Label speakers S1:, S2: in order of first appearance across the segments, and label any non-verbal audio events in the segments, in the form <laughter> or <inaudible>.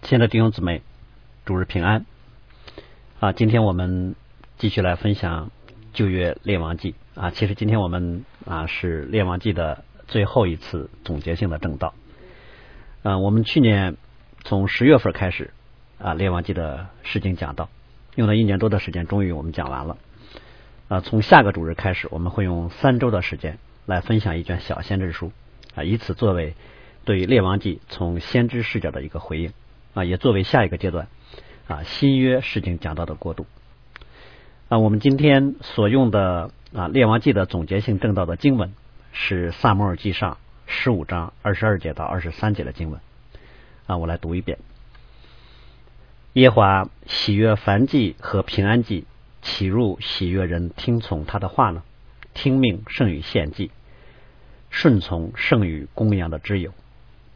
S1: 亲爱的弟兄姊妹，主日平安啊！今天我们继续来分享旧约列王记啊。其实今天我们啊是列王记的最后一次总结性的正道。啊，我们去年从十月份开始啊列王记的诗经讲道，用了一年多的时间，终于我们讲完了。啊，从下个主日开始，我们会用三周的时间来分享一卷小先知书啊，以此作为对列王记从先知视角的一个回应。啊，也作为下一个阶段啊新约事情讲到的过渡啊，我们今天所用的啊列王记的总结性正道的经文是萨摩尔记上十五章二十二节到二十三节的经文啊，我来读一遍。耶华喜悦凡祭和平安祭，岂入喜悦人听从他的话呢？听命胜于献祭，顺从胜于公羊的之友，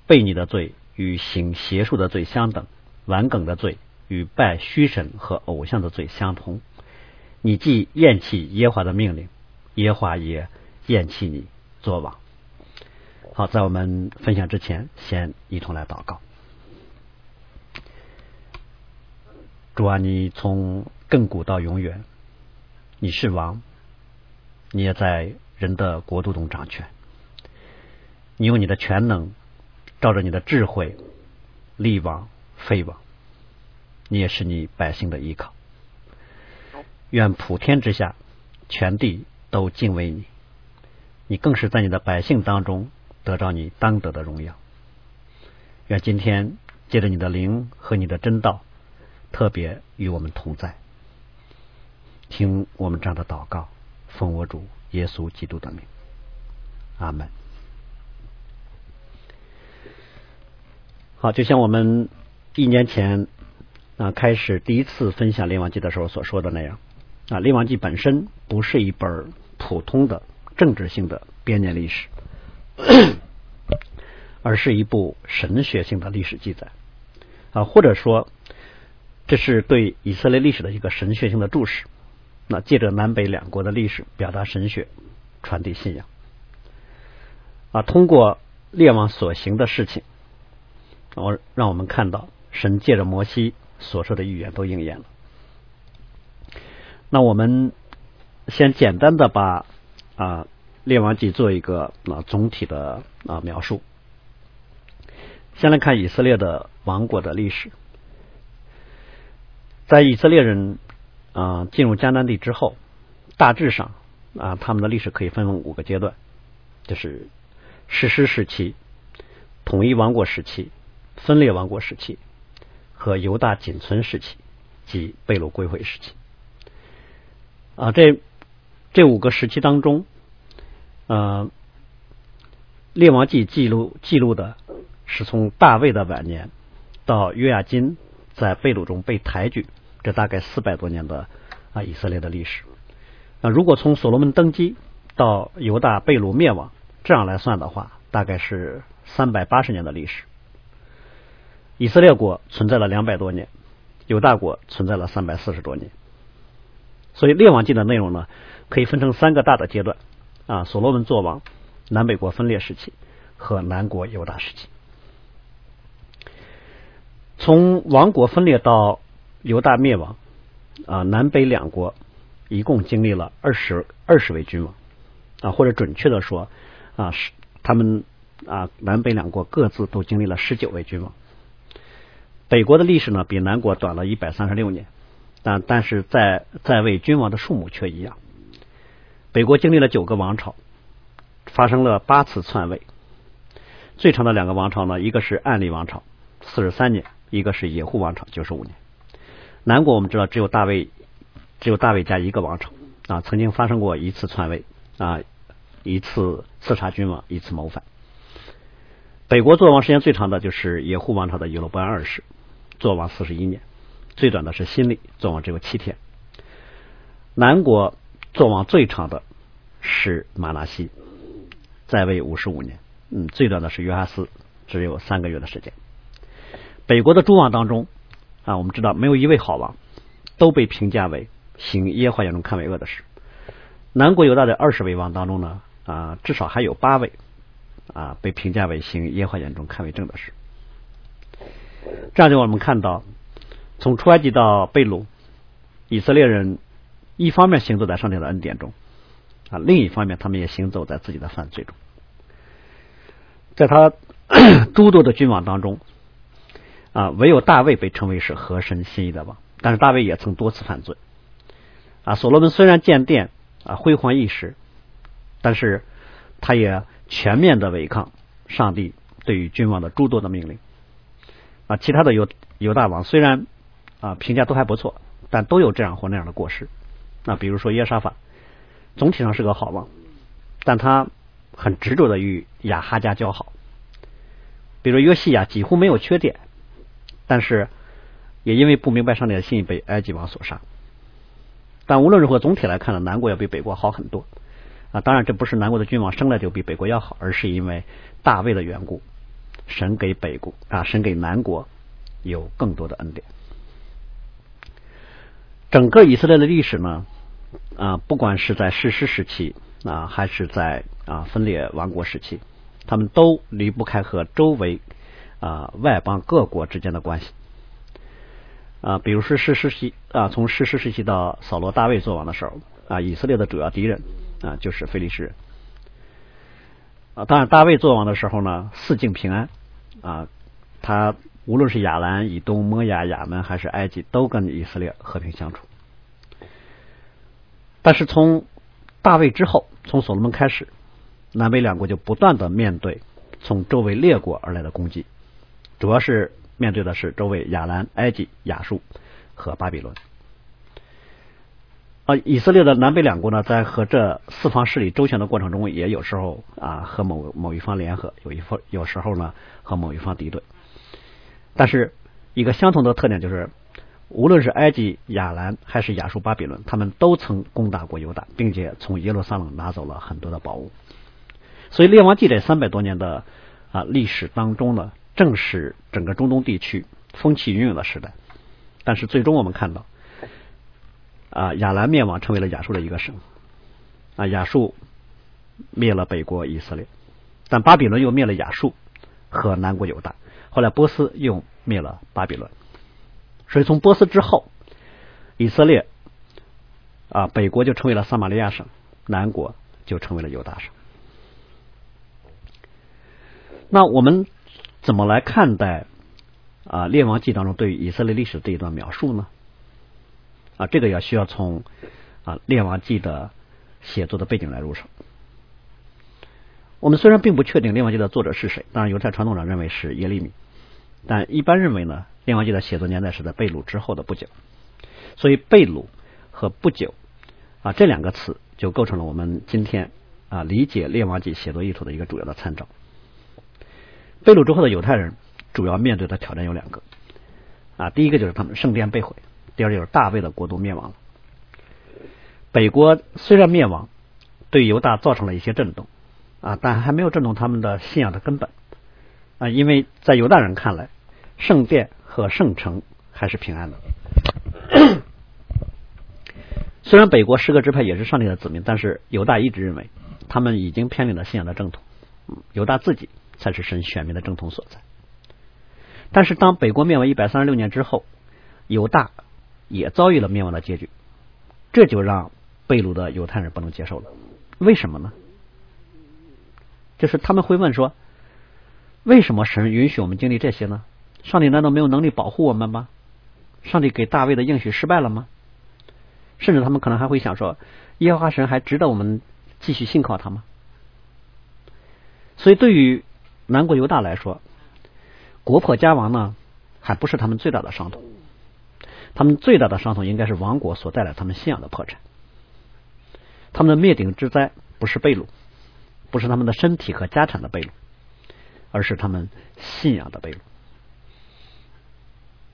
S1: 背你的罪。与行邪术的罪相等，顽梗的罪与拜虚神和偶像的罪相同。你既厌弃耶华的命令，耶华也厌弃你作王。好，在我们分享之前，先一同来祷告。主啊，你从亘古到永远，你是王，你也在人的国度中掌权。你用你的全能。照着你的智慧，力王废王，你也是你百姓的依靠。愿普天之下，全地都敬畏你，你更是在你的百姓当中得着你当得的荣耀。愿今天借着你的灵和你的真道，特别与我们同在，听我们这样的祷告，奉我主耶稣基督的名，阿门。好，就像我们一年前啊开始第一次分享《列王记》的时候所说的那样啊，《列王记》本身不是一本普通的政治性的编年历史，而是一部神学性的历史记载啊，或者说这是对以色列历史的一个神学性的注释。那借着南北两国的历史，表达神学，传递信仰啊，通过列王所行的事情。我让我们看到神借着摩西所说的预言都应验了。那我们先简单的把啊列王记做一个啊总体的啊描述。先来看以色列的王国的历史，在以色列人啊进入迦南地之后，大致上啊他们的历史可以分为五个阶段，就是史诗时期、统一王国时期。分裂王国时期和犹大仅存时期及被掳归回时期啊，这这五个时期当中，呃，列王记记录记录的是从大卫的晚年到约亚金在被掳中被抬举，这大概四百多年的啊以色列的历史。那如果从所罗门登基到犹大被掳灭亡这样来算的话，大概是三百八十年的历史。以色列国存在了两百多年，犹大国存在了三百四十多年，所以列王记的内容呢，可以分成三个大的阶段啊：所罗门作王、南北国分裂时期和南国犹大时期。从王国分裂到犹大灭亡啊，南北两国一共经历了二十二十位君王啊，或者准确的说啊，是他们啊南北两国各自都经历了十九位君王。北国的历史呢，比南国短了一百三十六年，但但是在在位君王的数目却一样。北国经历了九个王朝，发生了八次篡位。最长的两个王朝呢，一个是暗利王朝，四十三年；一个是野户王朝，九十五年。南国我们知道只有大卫，只有大卫家一个王朝啊，曾经发生过一次篡位啊，一次刺杀君王，一次谋反。北国做王时间最长的就是野户王朝的耶罗波安二世。做王四十一年，最短的是新历做王只有七天。南国做王最长的是马拉西，在位五十五年，嗯，最短的是约哈斯，只有三个月的时间。北国的诸王当中啊，我们知道没有一位好王，都被评价为行耶和华眼中看为恶的事。南国犹大的二十位王当中呢，啊，至少还有八位啊被评价为行耶和华眼中看为正的事。这样就我们看到，从出埃及到被掳，以色列人一方面行走在上帝的恩典中，啊，另一方面他们也行走在自己的犯罪中。在他 <coughs> 诸多的君王当中，啊，唯有大卫被称为是合神心意的王，但是大卫也曾多次犯罪。啊，所罗门虽然建殿啊辉煌一时，但是他也全面的违抗上帝对于君王的诸多的命令。啊，其他的犹犹大王虽然啊评价都还不错，但都有这样或那样的过失。那比如说耶沙法，总体上是个好王，但他很执着的与亚哈家交好。比如约西亚几乎没有缺点，但是也因为不明白上帝的心意被埃及王所杀。但无论如何，总体来看呢，南国要比北国好很多啊。当然，这不是南国的君王生来就比北国要好，而是因为大卫的缘故。神给北国啊，神给南国有更多的恩典。整个以色列的历史呢啊，不管是在世师时期啊，还是在啊分裂王国时期，他们都离不开和周围啊外邦各国之间的关系啊。比如说世师时啊，从世师时期到扫罗、大卫做王的时候啊，以色列的主要敌人啊就是非利士人。啊，当然，大卫做王的时候呢，四境平安啊，他无论是亚兰以东、摩亚、亚门，还是埃及，都跟以色列和平相处。但是从大卫之后，从所罗门开始，南北两国就不断的面对从周围列国而来的攻击，主要是面对的是周围亚兰、埃及、亚述和巴比伦。啊，以色列的南北两国呢，在和这四方势力周旋的过程中，也有时候啊和某某一方联合，有一方有时候呢和某一方敌对。但是一个相同的特点就是，无论是埃及、亚兰还是亚述、巴比伦，他们都曾攻打过犹大，并且从耶路撒冷拿走了很多的宝物。所以列王记这三百多年的啊历史当中呢，正是整个中东地区风起云涌的时代。但是最终我们看到。啊，亚兰灭亡，成为了亚述的一个省。啊，亚述灭了北国以色列，但巴比伦又灭了亚述和南国犹大。后来波斯又灭了巴比伦，所以从波斯之后，以色列啊北国就成为了撒玛利亚省，南国就成为了犹大省。那我们怎么来看待啊列王记当中对于以色列历史这一段描述呢？这个要需要从啊《列王记》的写作的背景来入手。我们虽然并不确定《列王记》的作者是谁，当然犹太传统上认为是耶利米，但一般认为呢，《列王记》的写作年代是在被掳之后的不久。所以“被掳”和“不久”啊这两个词就构成了我们今天啊理解《列王记》写作意图的一个主要的参照。被掳之后的犹太人主要面对的挑战有两个啊，第一个就是他们圣殿被毁。第二就是大卫的国度灭亡了，北国虽然灭亡，对犹大造成了一些震动啊，但还没有震动他们的信仰的根本啊，因为在犹大人看来，圣殿和圣城还是平安的。<coughs> 虽然北国十个支派也是上帝的子民，但是犹大一直认为他们已经偏离了信仰的正统，犹大自己才是神选民的正统所在。但是当北国灭亡一百三十六年之后，犹大。也遭遇了灭亡的结局，这就让被掳的犹太人不能接受了。为什么呢？就是他们会问说：为什么神允许我们经历这些呢？上帝难道没有能力保护我们吗？上帝给大卫的应许失败了吗？甚至他们可能还会想说：耶和华神还值得我们继续信靠他吗？所以，对于南国犹大来说，国破家亡呢，还不是他们最大的伤痛。他们最大的伤痛应该是亡国所带来他们信仰的破产。他们的灭顶之灾不是被掳，不是他们的身体和家产的被掳，而是他们信仰的被掳。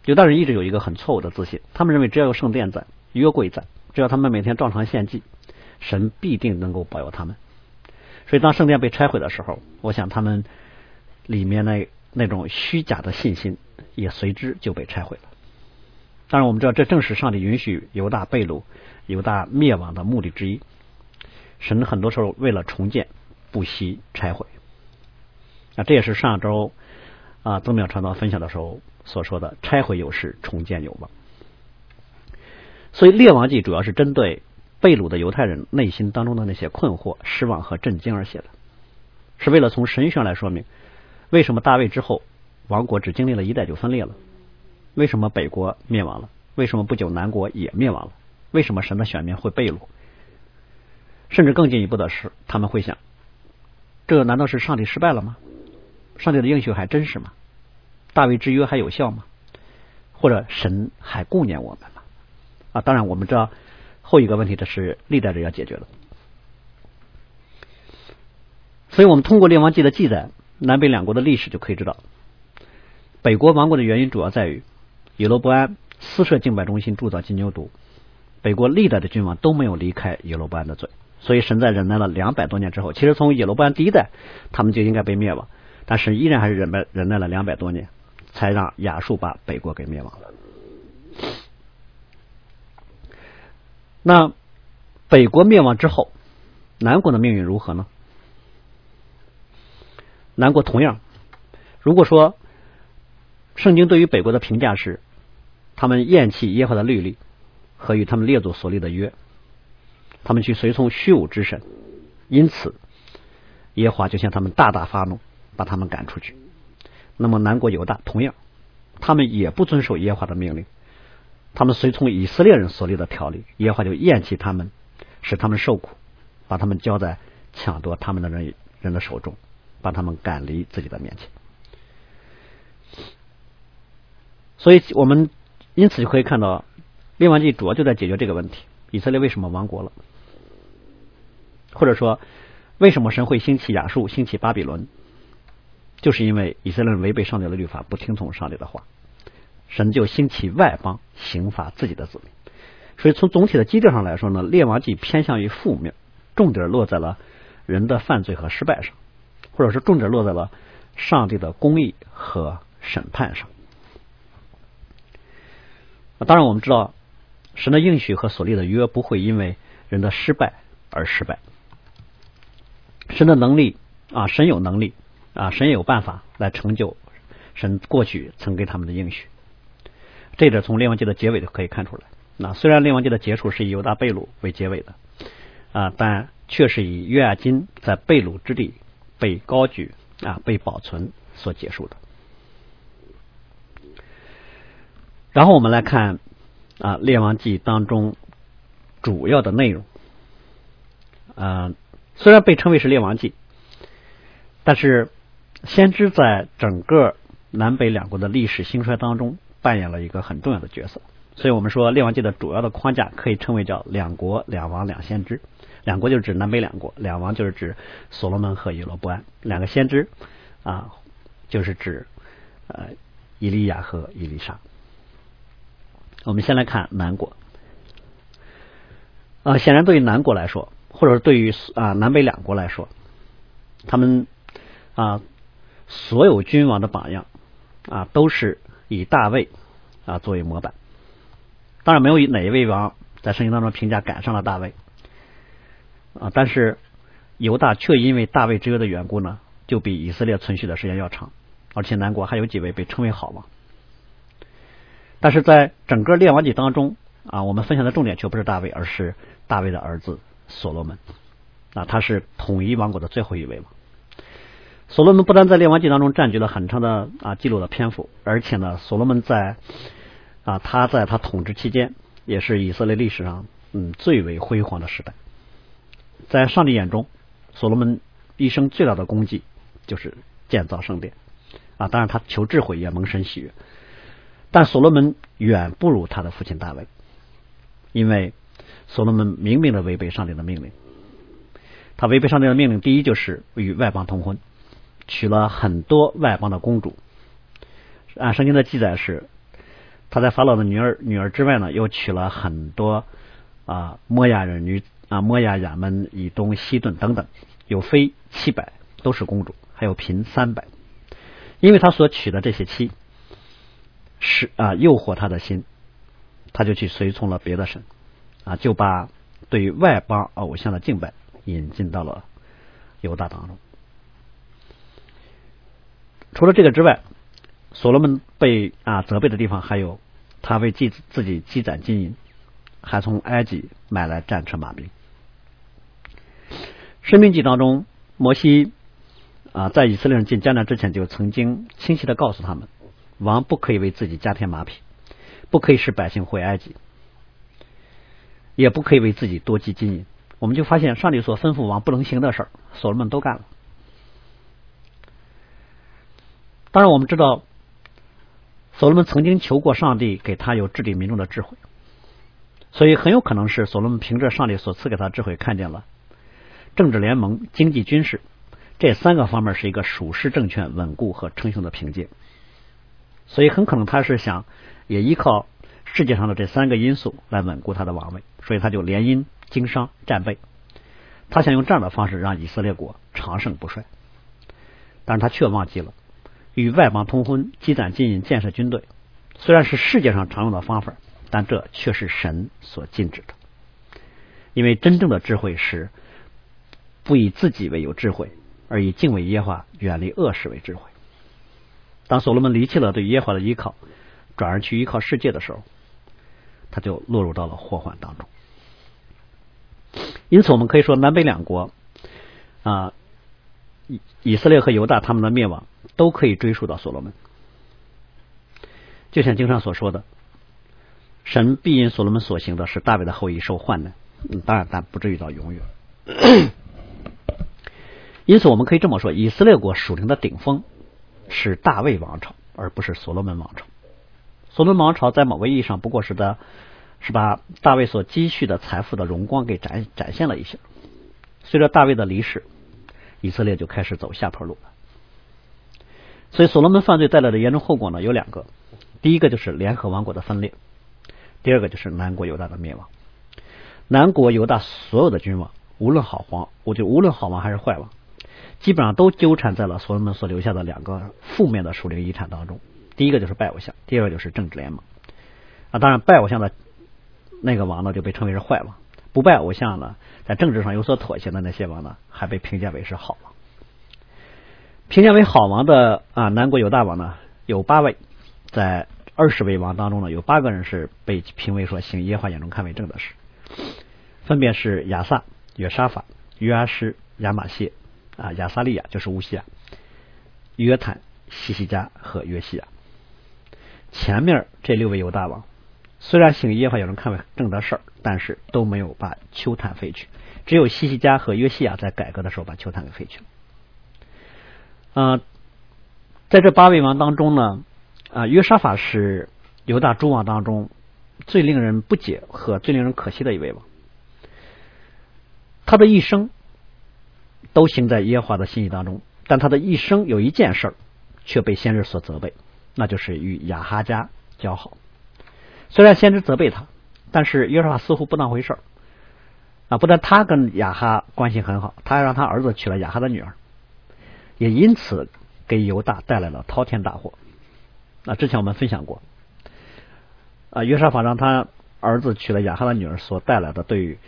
S1: 犹大人一直有一个很错误的自信，他们认为只要有圣殿在、约柜在，只要他们每天照常献祭，神必定能够保佑他们。所以当圣殿被拆毁的时候，我想他们里面那那种虚假的信心也随之就被拆毁了。当然，我们知道这正是上帝允许犹大被掳、犹大灭亡的目的之一。神很多时候为了重建，不惜拆毁。啊，这也是上周啊宗庙传道分享的时候所说的“拆毁有事，重建有望”。所以《列王记》主要是针对被掳的犹太人内心当中的那些困惑、失望和震惊而写的，是为了从神学上来说明为什么大卫之后王国只经历了一代就分裂了，为什么北国灭亡了，为什么不久南国也灭亡了，为什么神的选民会被掳，甚至更进一步的是，他们会想：这难道是上帝失败了吗？上帝的应许还真实吗？大卫之约还有效吗？或者神还顾念我们吗？啊，当然我们知道后一个问题，这是历代人要解决的。所以我们通过列王记的记载，南北两国的历史就可以知道，北国亡国的原因主要在于耶罗伯安私设敬拜中心，铸造金牛犊。北国历代的君王都没有离开耶罗伯安的罪，所以神在忍耐了两百多年之后，其实从耶罗伯安第一代，他们就应该被灭亡。但是依然还是忍耐忍耐了两百多年，才让亚述把北国给灭亡了。那北国灭亡之后，南国的命运如何呢？南国同样，如果说圣经对于北国的评价是，他们厌弃耶和华的律例和与他们列祖所立的约，他们去随从虚无之神，因此耶和华就向他们大大发怒。把他们赶出去。那么南国犹大同样，他们也不遵守耶和华的命令，他们随从以色列人所立的条例，耶和华就厌弃他们，使他们受苦，把他们交在抢夺他们的人人的手中，把他们赶离自己的面前。所以我们因此就可以看到，列王记主要就在解决这个问题：以色列为什么亡国了？或者说，为什么神会兴起亚述，兴起巴比伦？就是因为以色列人违背上帝的律法，不听从上帝的话，神就兴起外邦刑罚自己的子民。所以从总体的基调上来说呢，列王记偏向于负面，重点落在了人的犯罪和失败上，或者是重点落在了上帝的公义和审判上。当然，我们知道神的应许和所立的约不会因为人的失败而失败。神的能力啊，神有能力。啊，神也有办法来成就神过去曾给他们的应许，这点从列王记的结尾就可以看出来。那虽然列王记的结束是以犹大被掳为结尾的啊，但却是以约亚金在被掳之地被高举啊被保存所结束的。然后我们来看啊列王记当中主要的内容，嗯，虽然被称为是列王记，但是。先知在整个南北两国的历史兴衰当中扮演了一个很重要的角色，所以我们说《列王记》的主要的框架可以称为叫“两国两王两先知”。两国就是指南北两国，两王就是指所罗门和耶罗伯安，两个先知啊就是指呃以利亚和以利沙。我们先来看南国啊，显然对于南国来说，或者对于啊南北两国来说，他们啊。所有君王的榜样啊，都是以大卫啊作为模板。当然，没有哪一位王在圣经当中评价赶上了大卫啊。但是犹大却因为大卫之约的缘故呢，就比以色列存续的时间要长，而且南国还有几位被称为好王。但是在整个列王记当中啊，我们分享的重点却不是大卫，而是大卫的儿子所罗门啊，他是统一王国的最后一位王。所罗门不但在列王记当中占据了很长的啊记录的篇幅，而且呢，所罗门在啊他在他统治期间，也是以色列历史上嗯最为辉煌的时代。在上帝眼中，所罗门一生最大的功绩就是建造圣殿啊，当然他求智慧也蒙神喜悦。但所罗门远不如他的父亲大卫，因为所罗门明明的违背上帝的命令，他违背上帝的命令，第一就是与外邦通婚。娶了很多外邦的公主，按圣经的记载是，他在法老的女儿女儿之外呢，又娶了很多啊摩亚人女啊摩亚亚门以东西顿等等，有妃七百都是公主，还有嫔三百，因为他所娶的这些妻是啊诱惑他的心，他就去随从了别的神啊，就把对外邦偶像的敬拜引进到了犹大当中。除了这个之外，所罗门被啊责备的地方还有，他为自自己积攒金银，还从埃及买来战车马兵。生命记当中，摩西啊在以色列人进迦南之前，就曾经清晰的告诉他们，王不可以为自己加添马匹，不可以使百姓回埃及，也不可以为自己多积金银。我们就发现，上帝所吩咐王不能行的事儿，所罗门都干了。当然，我们知道，所罗门曾经求过上帝给他有治理民众的智慧，所以很有可能是所罗门凭着上帝所赐给他的智慧，看见了政治联盟、经济、军事这三个方面是一个属实政权稳固和称雄的凭借，所以很可能他是想也依靠世界上的这三个因素来稳固他的王位，所以他就联姻、经商、战备，他想用这样的方式让以色列国长盛不衰，但是他却忘记了。与外邦通婚、积攒金银、建设军队，虽然是世界上常用的方法，但这却是神所禁止的。因为真正的智慧是不以自己为有智慧，而以敬畏耶和华、远离恶事为智慧。当所罗门离弃了对耶和华的依靠，转而去依靠世界的时候，他就落入到了祸患当中。因此，我们可以说，南北两国啊。以以色列和犹大他们的灭亡都可以追溯到所罗门，就像经上所说的，神必因所罗门所行的使大卫的后裔受患难，当然但不至于到永远。<coughs> 因此，我们可以这么说，以色列国属灵的顶峰是大卫王朝，而不是所罗门王朝。所罗门王朝在某个意义上不过是的，是把大卫所积蓄的财富的荣光给展展现了一下。随着大卫的离世。以色列就开始走下坡路了，所以所罗门犯罪带来的严重后果呢有两个，第一个就是联合王国的分裂，第二个就是南国犹大的灭亡。南国犹大所有的君王，无论好皇，我就无论好王还是坏王，基本上都纠缠在了所罗门所留下的两个负面的属灵遗产当中。第一个就是拜偶像，第二个就是政治联盟。啊，当然拜偶像的那个王呢就被称为是坏王，不拜偶像呢。在政治上有所妥协的那些王呢，还被评价为是好王。评价为好王的啊，南国有大王呢有八位，在二十位王当中呢，有八个人是被评为说行耶和华眼中看为正的事，分别是亚萨、约沙法、约阿施、亚玛谢啊、亚撒利亚就是乌西亚、约坦、西西加和约西亚。前面这六位犹大王虽然行耶和华眼中看为正的事儿，但是都没有把丘坦废去。只有西西加和约西亚在改革的时候把丘坦给废去了。啊，在这八位王当中呢，啊约沙法是犹大诸王当中最令人不解和最令人可惜的一位王。他的一生都行在耶和华的心意当中，但他的一生有一件事儿却被先知所责备，那就是与亚哈家交好。虽然先知责备他，但是约沙法似乎不当回事儿。啊，不但他跟雅哈关系很好，他还让他儿子娶了雅哈的女儿，也因此给犹大带来了滔天大祸。啊，之前我们分享过，啊，约沙法让他儿子娶了雅哈的女儿所带来的对于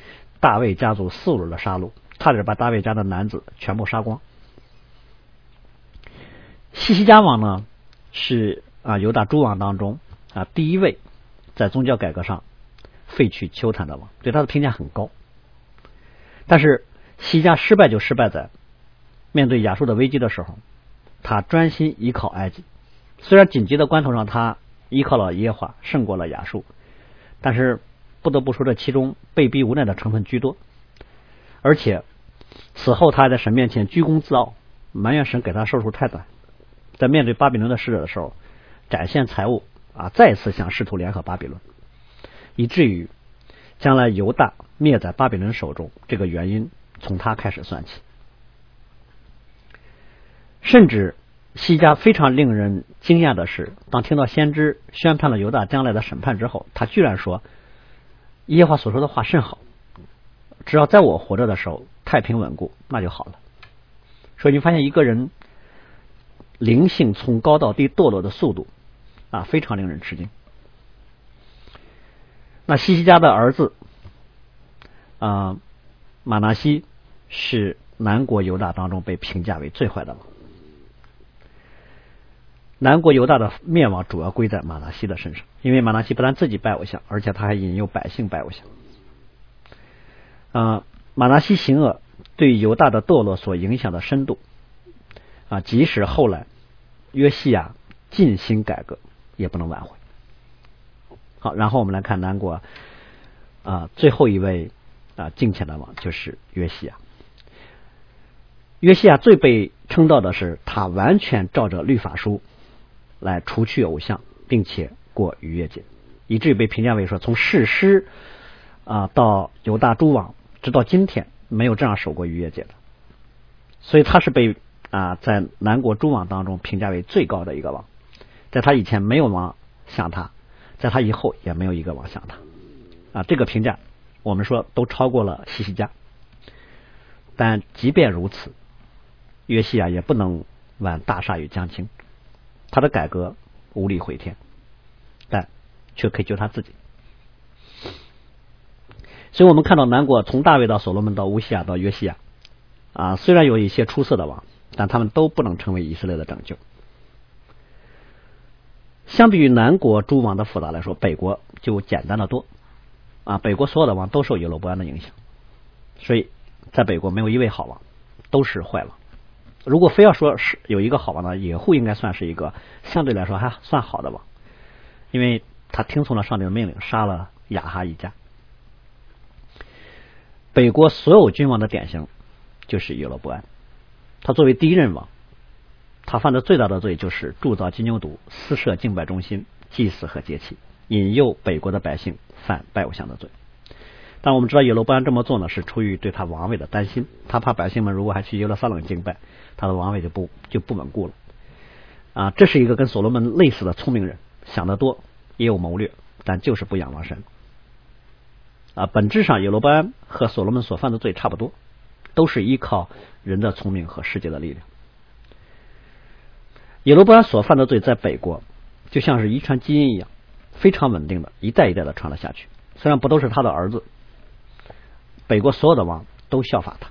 S1: 大卫家族四轮的杀戮，差点把大卫家的男子全部杀光。西西家王呢，是啊犹大诸王当中啊第一位在宗教改革上废去丘坛的王，对他的评价很高。但是西家失败就失败在面对亚述的危机的时候，他专心依靠埃及。虽然紧急的关头上他依靠了耶和华，胜过了亚述，但是不得不说这其中被逼无奈的成分居多。而且此后他还在神面前居功自傲，埋怨神给他寿数太短。在面对巴比伦的使者的时候，展现财物啊，再次想试图联合巴比伦，以至于。将来犹大灭在巴比伦手中，这个原因从他开始算起。甚至西家非常令人惊讶的是，当听到先知宣判了犹大将来的审判之后，他居然说：“耶和华所说的话甚好，只要在我活着的时候太平稳固，那就好了。”所以你发现一个人灵性从高到低堕落的速度啊，非常令人吃惊。那西西家的儿子啊，马纳西是南国犹大当中被评价为最坏的了。南国犹大的灭亡主要归在马拿西的身上，因为马拿西不但自己拜偶像，而且他还引诱百姓拜偶像。啊，马拿西行恶对犹大的堕落所影响的深度啊，即使后来约西亚尽心改革，也不能挽回。好，然后我们来看南国啊最后一位啊敬虔的王就是约西亚。约西亚最被称道的是，他完全照着律法书来除去偶像，并且过逾越节，以至于被评价为说，从士师啊到犹大诸王，直到今天没有这样守过逾越节的。所以他是被啊在南国诸王当中评价为最高的一个王，在他以前没有王像他，在他以后也没有一个王像他啊。这个评价我们说都超过了西西家，但即便如此。约西亚也不能挽大厦与将倾，他的改革无力回天，但却可以救他自己。所以我们看到南国从大卫到所罗门到乌西亚到约西亚啊，虽然有一些出色的王，但他们都不能成为以色列的拯救。相比于南国诸王的复杂来说，北国就简单的多啊。北国所有的王都受耶罗伯安的影响，所以在北国没有一位好王，都是坏王。如果非要说是有一个好王呢，野户应该算是一个相对来说还算好的王，因为他听从了上帝的命令，杀了亚哈一家。北国所有君王的典型就是耶罗伯安，他作为第一任王，他犯的最大的罪就是铸造金牛犊，私设敬拜中心、祭祀和节气，引诱北国的百姓犯拜偶像的罪。但我们知道耶罗伯安这么做呢，是出于对他王位的担心，他怕百姓们如果还去耶路撒冷敬拜。他的王位就不就不稳固了啊！这是一个跟所罗门类似的聪明人，想得多，也有谋略，但就是不仰望神啊。本质上，耶罗伯安和所罗门所犯的罪差不多，都是依靠人的聪明和世界的力量。耶罗伯安所犯的罪在北国就像是遗传基因一样，非常稳定的，一代一代的传了下去。虽然不都是他的儿子，北国所有的王都效法他。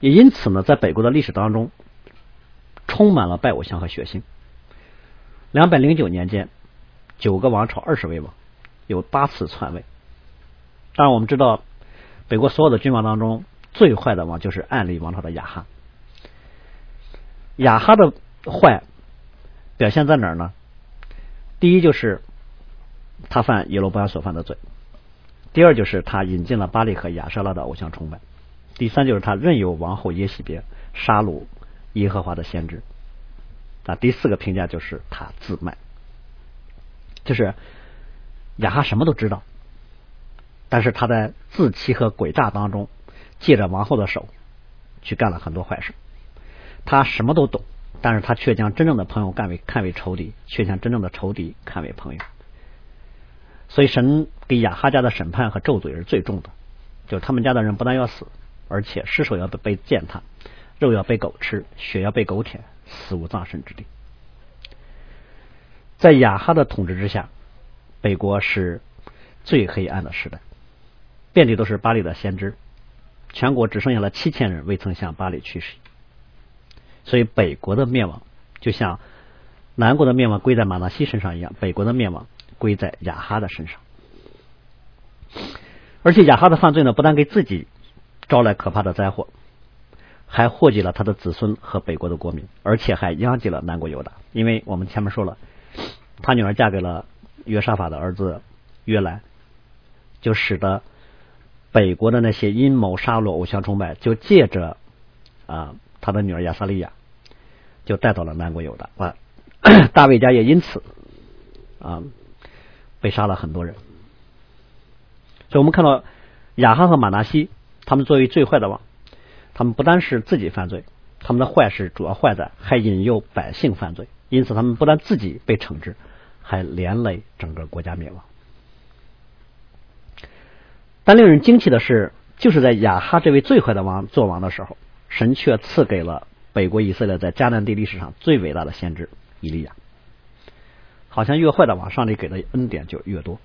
S1: 也因此呢，在北国的历史当中，充满了拜偶像和血腥。两百零九年间，九个王朝，二十位王，有八次篡位。当然，我们知道北国所有的君王当中，最坏的王就是暗利王朝的亚哈。亚哈的坏表现在哪儿呢？第一就是他犯耶罗波安所犯的罪；第二就是他引进了巴利和亚舍拉的偶像崇拜。第三就是他任由王后耶喜别杀戮耶和华的先知啊。第四个评价就是他自卖，就是亚哈什么都知道，但是他在自欺和诡诈当中，借着王后的手去干了很多坏事。他什么都懂，但是他却将真正的朋友干为看为仇敌，却将真正的仇敌看为朋友。所以神给亚哈家的审判和咒诅也是最重的，就是他们家的人不但要死。而且尸首要被被践踏，肉要被狗吃，血要被狗舔，死无葬身之地。在亚哈的统治之下，北国是最黑暗的时代，遍地都是巴黎的先知，全国只剩下了七千人未曾向巴黎去世。所以北国的灭亡，就像南国的灭亡归在马纳西身上一样，北国的灭亡归在雅哈的身上。而且雅哈的犯罪呢，不但给自己。招来可怕的灾祸，还祸及了他的子孙和北国的国民，而且还殃及了南国犹大。因为我们前面说了，他女儿嫁给了约沙法的儿子约兰，就使得北国的那些阴谋杀戮、偶像崇拜，就借着啊他的女儿亚萨利亚，就带到了南国犹大。啊，<clears throat> 大卫家也因此啊被杀了很多人。所以我们看到亚哈和马拿西。他们作为最坏的王，他们不单是自己犯罪，他们的坏事主要坏在还引诱百姓犯罪，因此他们不但自己被惩治，还连累整个国家灭亡。但令人惊奇的是，就是在亚哈这位最坏的王做王的时候，神却赐给了北国以色列在迦南地历史上最伟大的先知以利亚。好像越坏的王，上帝给的恩典就越多。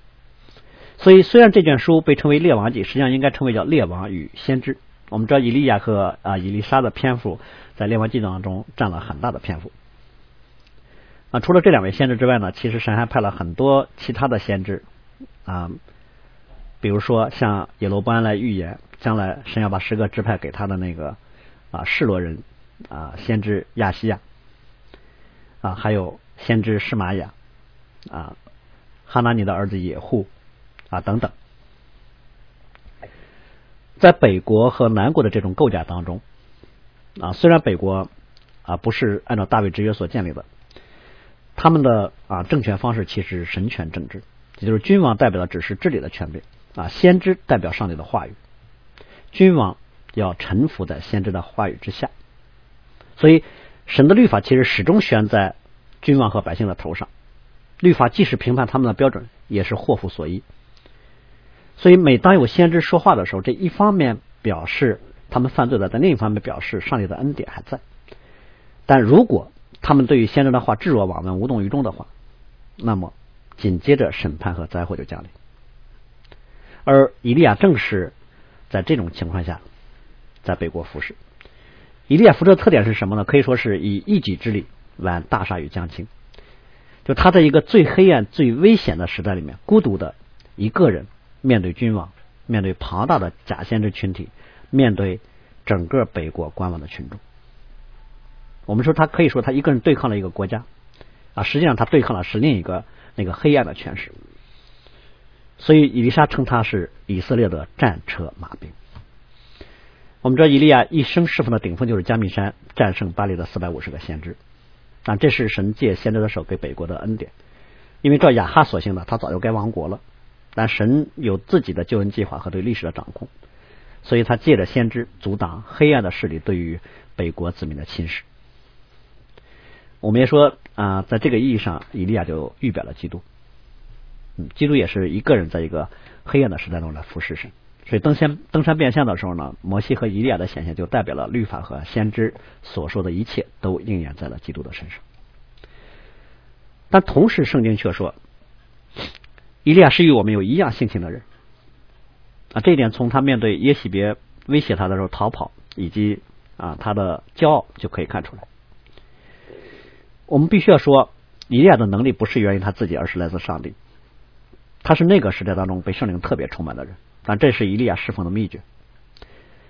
S1: 所以，虽然这卷书被称为《列王记》，实际上应该称为叫《列王与先知》。我们知道，以利亚和啊以利沙的篇幅在《列王记》当中占了很大的篇幅。啊，除了这两位先知之外呢，其实神还派了很多其他的先知啊，比如说像耶罗波安来预言，将来神要把十个支派给他的那个啊示罗人啊先知亚西亚啊，还有先知施玛雅啊，哈拿尼的儿子野户啊等等，在北国和南国的这种构架当中啊，虽然北国啊不是按照大卫之约所建立的。他们的啊政权方式其实是神权政治，也就是君王代表的只是治理的权柄啊，先知代表上帝的话语，君王要臣服在先知的话语之下，所以神的律法其实始终悬在君王和百姓的头上，律法既是评判他们的标准，也是祸福所依。所以每当有先知说话的时候，这一方面表示他们犯罪了，在另一方面表示上帝的恩典还在。但如果他们对于先知的话置若罔闻、无动于衷的话，那么紧接着审判和灾祸就降临。而伊利亚正是在这种情况下在北国服侍。伊利亚服侍的特点是什么呢？可以说是以一己之力挽大鲨鱼将倾。就他在一个最黑暗、最危险的时代里面，孤独的一个人面对君王，面对庞大的假先知群体，面对整个北国观望的群众。我们说他可以说他一个人对抗了一个国家啊，实际上他对抗的是另一个那个黑暗的权势。所以以利沙称他是以色列的战车马兵。我们知道以利亚一生侍奉的顶峰就是加密山战胜巴黎的四百五十个先知，但这是神借先知的手给北国的恩典。因为照亚哈所幸的，他早就该亡国了，但神有自己的救恩计划和对历史的掌控，所以他借着先知阻挡黑暗的势力对于北国子民的侵蚀。我们也说啊，在这个意义上，以利亚就预表了基督。基督也是一个人在一个黑暗的时代中来服侍神。所以登山登山变相的时候呢，摩西和以利亚的显现就代表了律法和先知所说的一切都应验在了基督的身上。但同时，圣经却说，以利亚是与我们有一样性情的人。啊，这一点从他面对耶喜别威胁他的时候逃跑，以及啊他的骄傲就可以看出来。我们必须要说，以利亚的能力不是源于他自己，而是来自上帝。他是那个时代当中被圣灵特别充满的人，但这是以利亚侍奉的秘诀，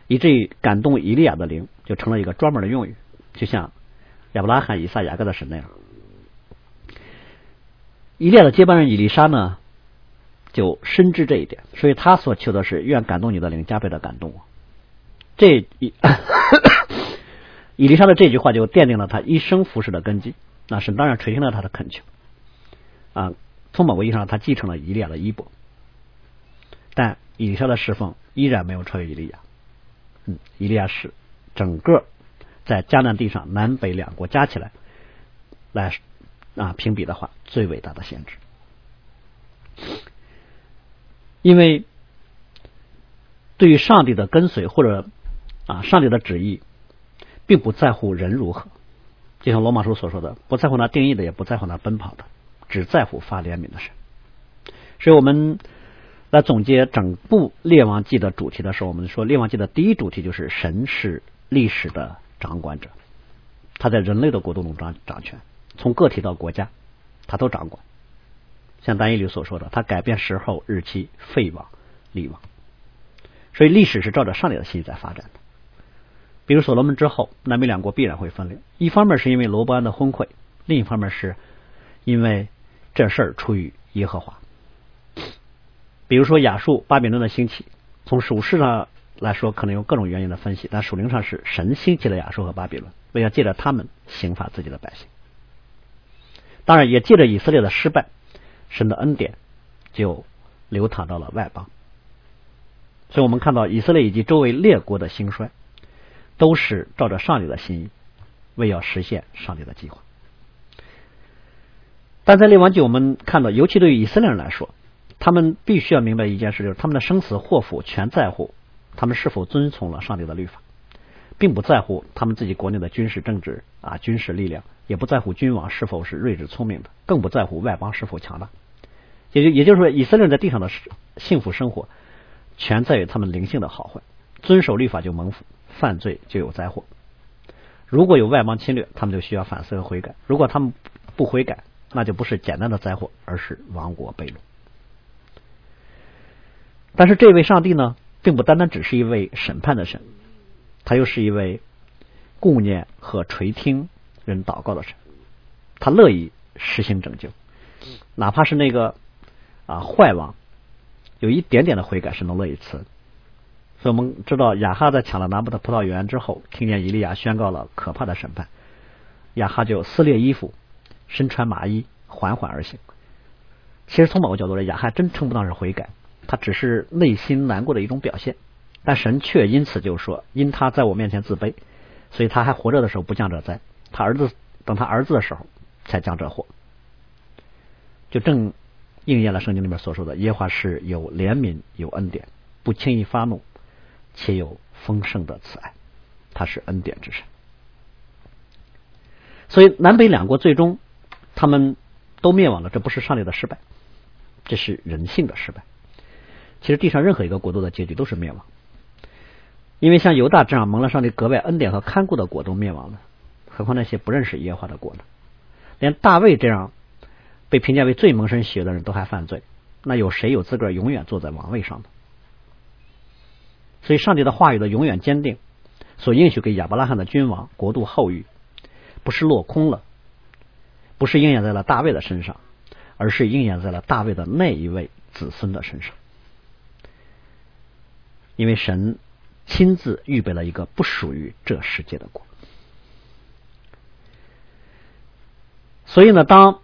S1: 以至于感动以利亚的灵就成了一个专门的用语，就像亚伯拉罕、以撒、雅各的神那样。以利亚的接班人以利沙呢，就深知这一点，所以他所求的是愿感动你的灵加倍的感动我。这一 <coughs> 以利沙的这句话就奠定了他一生服侍的根基。那神当然垂听了他的恳求啊，从某个意义上，他继承了以利亚的衣钵，但以撒的侍奉依然没有超越以利亚。嗯，以利亚是整个在迦南地上南北两国加起来来啊评比的话，最伟大的先知，因为对于上帝的跟随或者啊上帝的旨意，并不在乎人如何。就像罗马书所说的，不在乎那定义的，也不在乎那奔跑的，只在乎发怜悯的神。所以我们来总结整部列王记的主题的时候，我们说列王记的第一主题就是神是历史的掌管者，他在人类的国度中掌掌权，从个体到国家，他都掌管。像单一里所说的，他改变时候、日期、废王、立王，所以历史是照着上帝的心意在发展的。比如所罗门之后，南北两国必然会分裂。一方面是因为罗伯安的昏聩，另一方面是因为这事儿出于耶和华。比如说亚述、巴比伦的兴起，从属世上来说，可能有各种原因的分析，但属灵上是神兴起了亚述和巴比伦，为了借着他们刑罚自己的百姓。当然，也借着以色列的失败，神的恩典就流淌到了外邦。所以我们看到以色列以及周围列国的兴衰。都是照着上帝的心意，为要实现上帝的计划。但在列王记，我们看到，尤其对于以色列人来说，他们必须要明白一件事，就是他们的生死祸福全在乎他们是否遵从了上帝的律法，并不在乎他们自己国内的军事政治啊军事力量，也不在乎君王是否是睿智聪明的，更不在乎外邦是否强大。也就也就是说，以色列人在地上的幸福生活，全在于他们灵性的好坏，遵守律法就蒙福。犯罪就有灾祸。如果有外邦侵略，他们就需要反思和悔改；如果他们不悔改，那就不是简单的灾祸，而是亡国被掳。但是这位上帝呢，并不单单只是一位审判的神，他又是一位顾念和垂听人祷告的神，他乐意实行拯救，哪怕是那个啊坏王，有一点点的悔改是能乐意赐。所以我们知道亚哈在抢了拿布的葡萄园之后，听见以利亚宣告了可怕的审判，亚哈就撕裂衣服，身穿麻衣，缓缓而行。其实从某个角度来，讲，还真称不上是悔改，他只是内心难过的一种表现。但神却因此就说，因他在我面前自卑，所以他还活着的时候不降这灾，他儿子等他儿子的时候才降这祸，就正应验了圣经里面所说的：耶和华是有怜悯有恩典，不轻易发怒。且有丰盛的慈爱，他是恩典之神。所以南北两国最终他们都灭亡了，这不是上帝的失败，这是人性的失败。其实地上任何一个国度的结局都是灭亡，因为像犹大这样蒙了上帝格外恩典和看顾的国都灭亡了，何况那些不认识耶和华的国呢？连大卫这样被评价为最蒙神喜悦的人都还犯罪，那有谁有资格永远坐在王位上呢？所以，上帝的话语的永远坚定，所应许给亚伯拉罕的君王国度后裔，不是落空了，不是应验在了大卫的身上，而是应验在了大卫的那一位子孙的身上。因为神亲自预备了一个不属于这世界的国。所以呢，当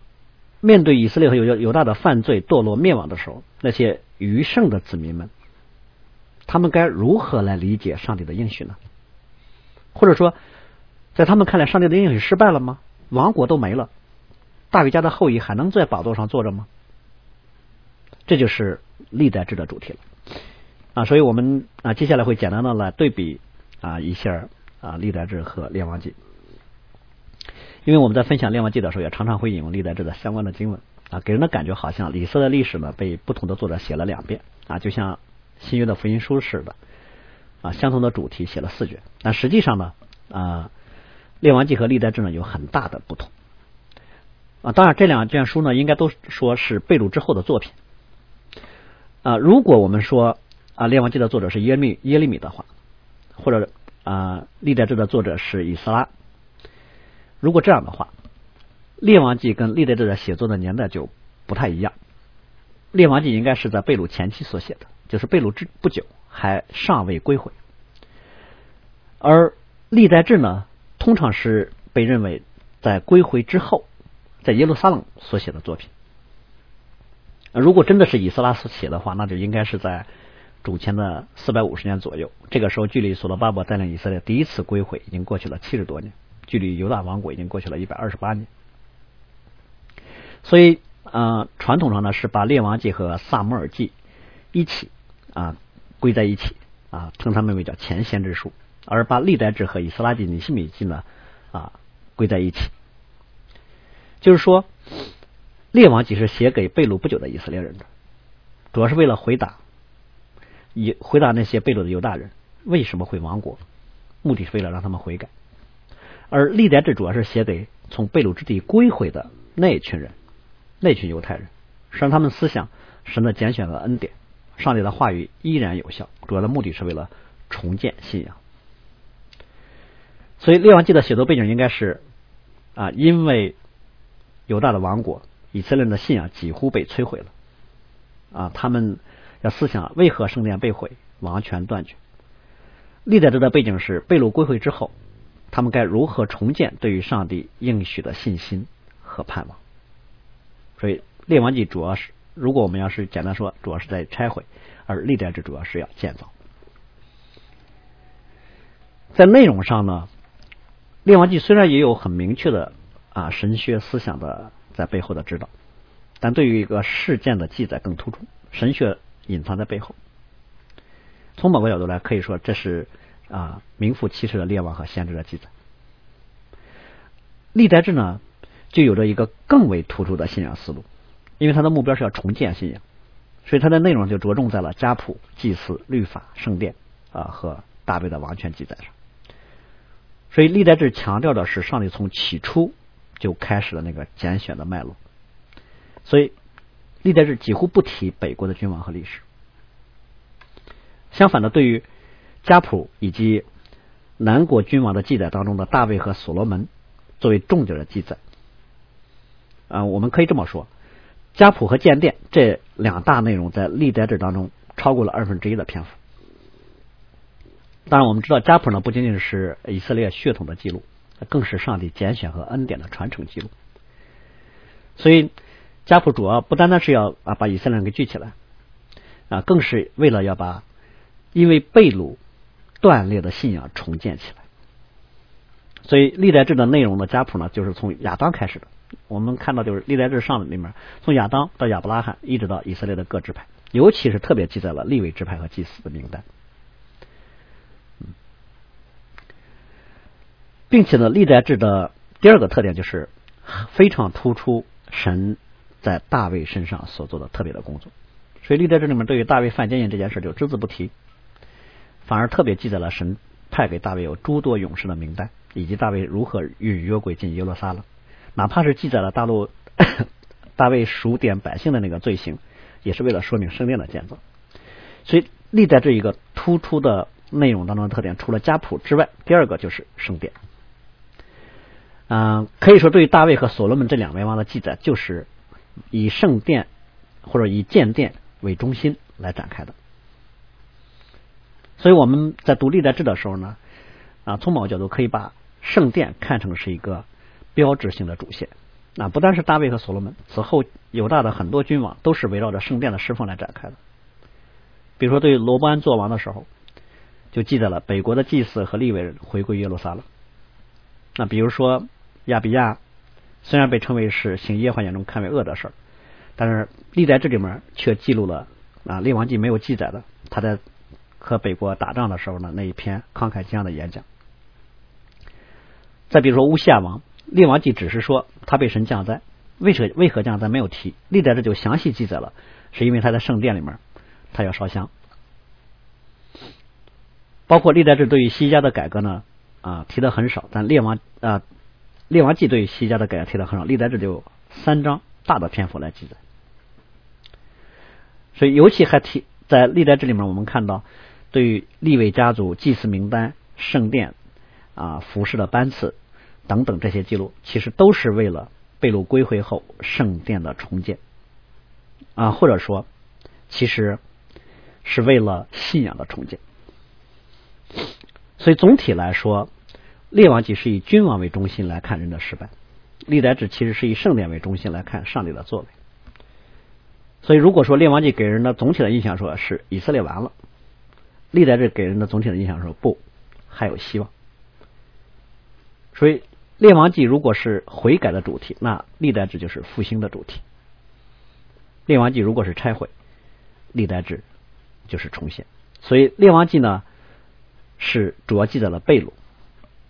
S1: 面对以色列和犹犹大的犯罪堕落灭亡的时候，那些余剩的子民们。他们该如何来理解上帝的应许呢？或者说，在他们看来，上帝的应许失败了吗？王国都没了，大卫家的后裔还能在宝座上坐着吗？这就是历代志的主题了啊！所以我们啊，接下来会简单的来对比啊一下啊历代志和列王记，因为我们在分享列王记的时候，也常常会引用历代志的相关的经文啊，给人的感觉好像李斯的历史呢被不同的作者写了两遍啊，就像。新约的福音书似的啊，相同的主题写了四卷，但实际上呢啊，列王记和历代志呢有很大的不同啊。当然，这两卷书呢应该都说是被掳之后的作品啊。如果我们说啊，列王记的作者是耶利耶利米的话，或者啊，历代志的作者是以斯拉，如果这样的话，列王记跟历代志的写作的年代就不太一样。列王记应该是在被掳前期所写的。就是被掳之不久，还尚未归回，而历代志呢，通常是被认为在归回之后，在耶路撒冷所写的作品。如果真的是以斯拉所写的话，那就应该是在主前的四百五十年左右。这个时候，距离所罗巴伯带领以色列第一次归回已经过去了七十多年，距离犹大王国已经过去了一百二十八年。所以，呃，传统上呢是把列王记和萨摩尔记一起。啊，归在一起啊，称他们为叫前先知书，而把历代志和以斯拉记、尼希米记呢啊归在一起，就是说，列王记是写给被掳不久的以色列人的，主要是为了回答，以回答那些被掳的犹大人为什么会亡国，目的是为了让他们悔改，而历代志主要是写给从被掳之地归回的那一群人，那群犹太人，是让他们思想神的拣选和恩典。上帝的话语依然有效，主要的目的是为了重建信仰。所以列王记的写作背景应该是啊，因为犹大的王国，以色列人的信仰几乎被摧毁了啊，他们要思想为何圣殿被毁，王权断绝。历代志的背景是被掳归回之后，他们该如何重建对于上帝应许的信心和盼望。所以列王记主要是。如果我们要是简单说，主要是在拆毁，而历代志主要是要建造。在内容上呢，列王记虽然也有很明确的啊神学思想的在背后的指导，但对于一个事件的记载更突出，神学隐藏在背后。从某个角度来，可以说这是啊名副其实的列王和先知的记载。历代志呢，就有着一个更为突出的信仰思路。因为他的目标是要重建信仰，所以他的内容就着重在了家谱、祭祀、律法、圣殿啊和大卫的王权记载上。所以历代志强调的是上帝从起初就开始了那个拣选的脉络。所以历代志几乎不提北国的君王和历史。相反的，对于家谱以及南国君王的记载当中的大卫和所罗门作为重点的记载，啊，我们可以这么说，家谱和建殿这两大内容在历代志当中超过了二分之一的篇幅。当然，我们知道家谱呢不仅仅是以色列血统的记录，更是上帝拣选和恩典的传承记录。所以家谱主要不单单是要啊把以色列人给聚起来，啊，更是为了要把因为被掳断裂的信仰重建起来。所以历代志的内容的家谱呢，就是从亚当开始的。我们看到就是历代志上里面，从亚当到亚伯拉罕，一直到以色列的各支派，尤其是特别记载了立位支派和祭司的名单。并且呢，历代志的第二个特点就是非常突出神在大卫身上所做的特别的工作。所以历代志里面对于大卫犯奸淫这件事就只字不提，反而特别记载了神派给大卫有诸多勇士的名单，以及大卫如何与约柜进耶路撒冷。哪怕是记载了大陆 <coughs> 大卫数点百姓的那个罪行，也是为了说明圣殿的建造。所以历代这一个突出的内容当中的特点，除了家谱之外，第二个就是圣殿。嗯，可以说对于大卫和所罗门这两位王的记载，就是以圣殿或者以建殿为中心来展开的。所以我们在读历代志的时候呢，啊，从某个角度可以把圣殿看成是一个标志性的主线。那不单是大卫和所罗门，此后犹大的很多君王都是围绕着圣殿的侍奉来展开的。比如说，对于罗伯安做王的时候，就记载了北国的祭司和利未人回归耶路撒冷。那比如说。亚比亚虽然被称为是行耶和华眼中看为恶的事儿，但是历代志里面却记录了啊列王记没有记载的他在和北国打仗的时候呢那一篇慷慨激昂的演讲。再比如说乌西亚王，列王记只是说他被神降灾，为何为何降灾没有提，历代志就详细记载了，是因为他在圣殿里面他要烧香。包括历代志对于西家的改革呢啊提的很少，但列王啊。列王记对于西家的改革提的很少，历代志就三章大的篇幅来记载，所以尤其还提在历代志里面，我们看到对于立位家族祭祀名单、圣殿啊服饰的班次等等这些记录，其实都是为了被掳归回后圣殿的重建啊，或者说其实是为了信仰的重建，所以总体来说。列王记是以君王为中心来看人的失败，历代志其实是以圣殿为中心来看上帝的作为。所以，如果说列王记给人的总体的印象说是以色列完了，历代志给人的总体的印象说不，还有希望。所以，列王记如果是悔改的主题，那历代志就是复兴的主题；列王记如果是拆毁，历代志就是重现。所以，列王记呢是主要记载了贝鲁。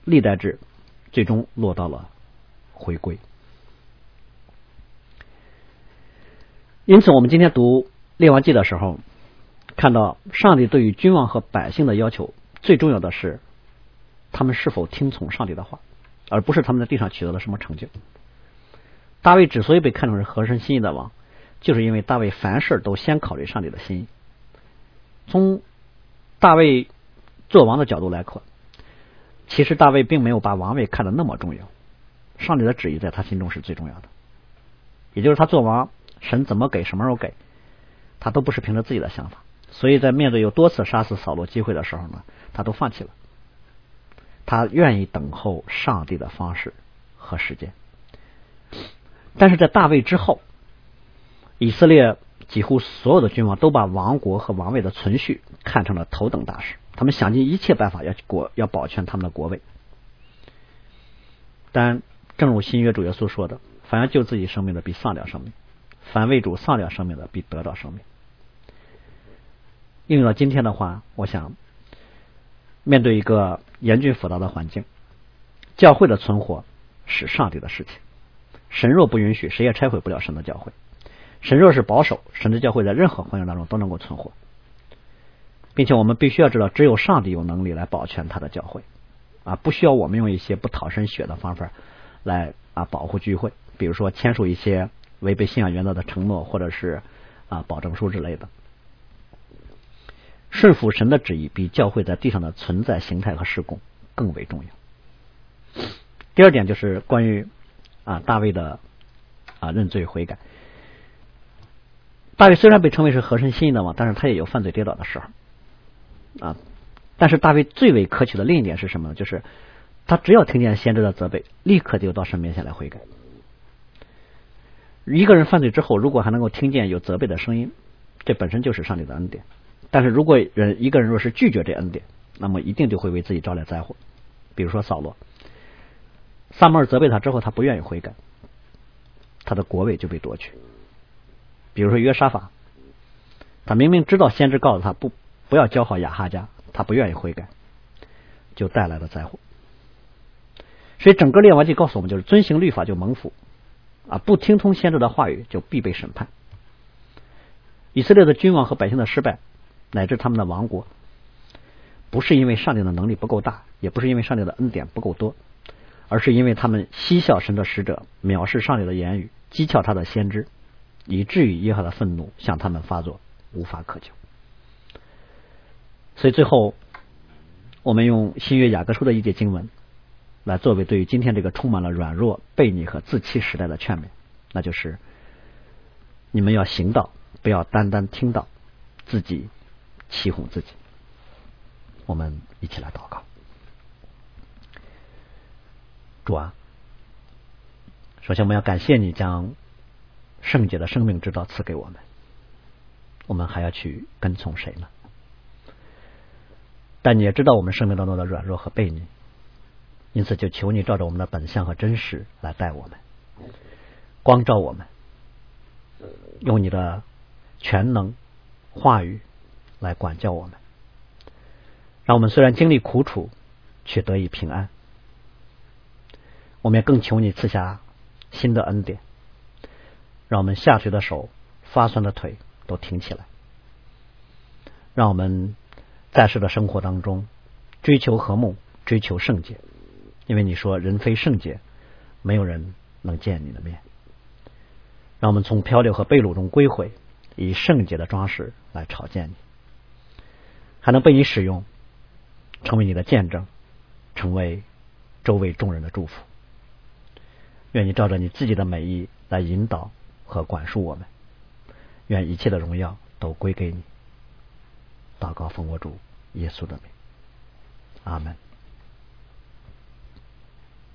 S1: 历代志最终落到了回归，因此我们今天读列王记的时候，看到上帝对于君王和百姓的要求，最重要的是他们是否听从上帝的话，而不是他们在地上取得了什么成就。大卫之所以被看成是合神心意的王，就是因为大卫凡事都先考虑上帝的心意。从大卫做王的角度来看。其实大卫并没有把王位看得那么重要，上帝的旨意在他心中是最重要的。也就是他做王，神怎么给什么时候给，他都不是凭着自己的想法。所以在面对有多次杀死扫罗机会的时候呢，他都放弃了。他愿意等候上帝的方式和时间。但是在大卫之后，以色列几乎所有的君王都把王国和王位的存续看成了头等大事。他们想尽一切办法要国要保全他们的国位，但正如新约主耶稣说的：“凡要救自己生命的，必丧掉生命；凡为主丧掉生命的，必得到生命。”应用到今天的话，我想面对一个严峻复杂的环境，教会的存活是上帝的事情。神若不允许，谁也拆毁不了神的教会；神若是保守，神的教会在任何环境当中都能够存活。并且我们必须要知道，只有上帝有能力来保全他的教会，啊，不需要我们用一些不讨神血的方法来啊保护聚会，比如说签署一些违背信仰原则的承诺，或者是啊保证书之类的。顺服神的旨意，比教会在地上的存在形态和施工更为重要。第二点就是关于啊大卫的啊认罪悔改。大卫虽然被称为是合神心意的王，但是他也有犯罪跌倒的时候啊。但是大卫最为可取的另一点是什么呢？就是他只要听见先知的责备，立刻就到神面前来悔改。一个人犯罪之后，如果还能够听见有责备的声音，这本身就是上帝的恩典。但是如果人一个人若是拒绝这恩典，那么一定就会为自己招来灾祸。比如说扫罗，萨摩尔责备他之后，他不愿意悔改，他的国位就被夺去。比如说约沙法，他明明知道先知告诉他不不要教好亚哈家，他不愿意悔改，就带来了灾祸。所以整个列王记告诉我们，就是遵行律法就蒙福啊，不听从先知的话语就必被审判。以色列的君王和百姓的失败，乃至他们的亡国，不是因为上帝的能力不够大，也不是因为上帝的恩典不够多，而是因为他们嬉笑神的使者，藐视上帝的言语，讥诮他的先知。以至于耶和华的愤怒向他们发作，无法可救。所以最后，我们用新约雅各书的一节经文，来作为对于今天这个充满了软弱、悖逆和自欺时代的劝勉，那就是：你们要行道，不要单单听到，自己欺哄自己。我们一起来祷告，主啊，首先我们要感谢你将。圣洁的生命之道赐给我们，我们还要去跟从谁呢？但你也知道我们生命当中的软弱和悖逆，因此就求你照着我们的本相和真实来带我们，光照我们，用你的全能话语来管教我们，让我们虽然经历苦楚，却得以平安。我们也更求你赐下新的恩典。让我们下垂的手、发酸的腿都挺起来，让我们在世的生活当中追求和睦、追求圣洁，因为你说人非圣洁，没有人能见你的面。让我们从漂流和被掳中归回，以圣洁的装饰来朝见你，还能被你使用，成为你的见证，成为周围众人的祝福。愿你照着你自己的美意来引导。和管束我们，愿一切的荣耀都归给你。祷告奉我主耶稣的名，阿门。